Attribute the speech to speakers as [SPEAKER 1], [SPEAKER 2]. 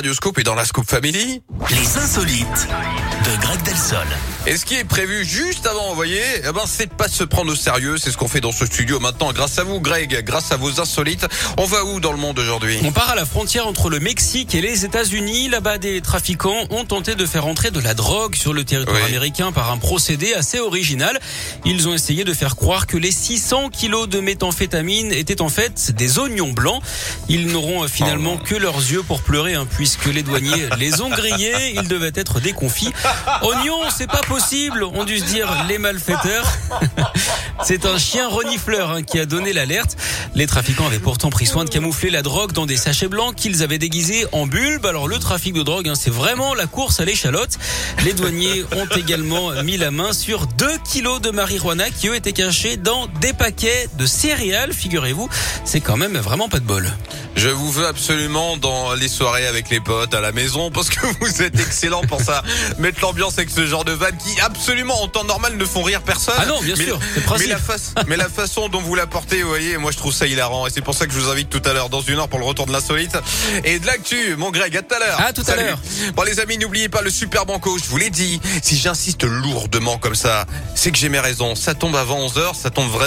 [SPEAKER 1] Radioscope et dans la Scoop Family.
[SPEAKER 2] Les insolites de Greg Delsol.
[SPEAKER 1] Et ce qui est prévu juste avant, vous voyez, eh ben, c'est pas se prendre au sérieux. C'est ce qu'on fait dans ce studio maintenant. Grâce à vous, Greg, grâce à vos insolites. On va où dans le monde aujourd'hui?
[SPEAKER 3] On part à la frontière entre le Mexique et les États-Unis. Là-bas, des trafiquants ont tenté de faire entrer de la drogue sur le territoire
[SPEAKER 1] Oui.
[SPEAKER 3] américain par un procédé assez original. Ils ont essayé de faire croire que les 600 kilos de méthamphétamine étaient en fait des oignons blancs. Ils n'auront euh, finalement
[SPEAKER 1] Oh
[SPEAKER 3] que leurs yeux pour pleurer, hein, puisque les douaniers les ont grillés. Ils devaient être déconfits. Oignons, c'est pas possible, ont dû se dire les malfaiteurs. C'est un chien renifleur hein, qui a donné l'alerte. Les trafiquants avaient pourtant pris soin de camoufler la drogue dans des sachets blancs qu'ils avaient déguisés en bulbes. Alors le trafic de drogue, hein, c'est vraiment la course à l'échalote. Les douaniers ont également mis la main sur 2 kilos de marijuana qui eux étaient cachés dans des paquets de céréales. Figurez-vous, c'est quand même vraiment pas de bol.
[SPEAKER 1] Je vous veux absolument dans les soirées avec les potes à la maison parce que vous êtes excellent pour ça. Mettre l'ambiance avec ce genre de vannes qui absolument en temps normal ne font rire personne.
[SPEAKER 3] Ah non, bien
[SPEAKER 1] mais,
[SPEAKER 3] sûr,
[SPEAKER 1] mais la, face, mais la façon dont vous la portez, vous voyez, moi je trouve ça hilarant. Et c'est pour ça que je vous invite tout à l'heure dans une heure pour le retour de l'insolite. Et de l'actu, mon Greg, à tout à l'heure.
[SPEAKER 3] À tout à l'heure.
[SPEAKER 1] Bon les amis, n'oubliez pas le super banco, je vous l'ai dit. Si j'insiste lourdement comme ça, c'est que j'ai mes raisons. Ça tombe avant 11h, ça tombe vraiment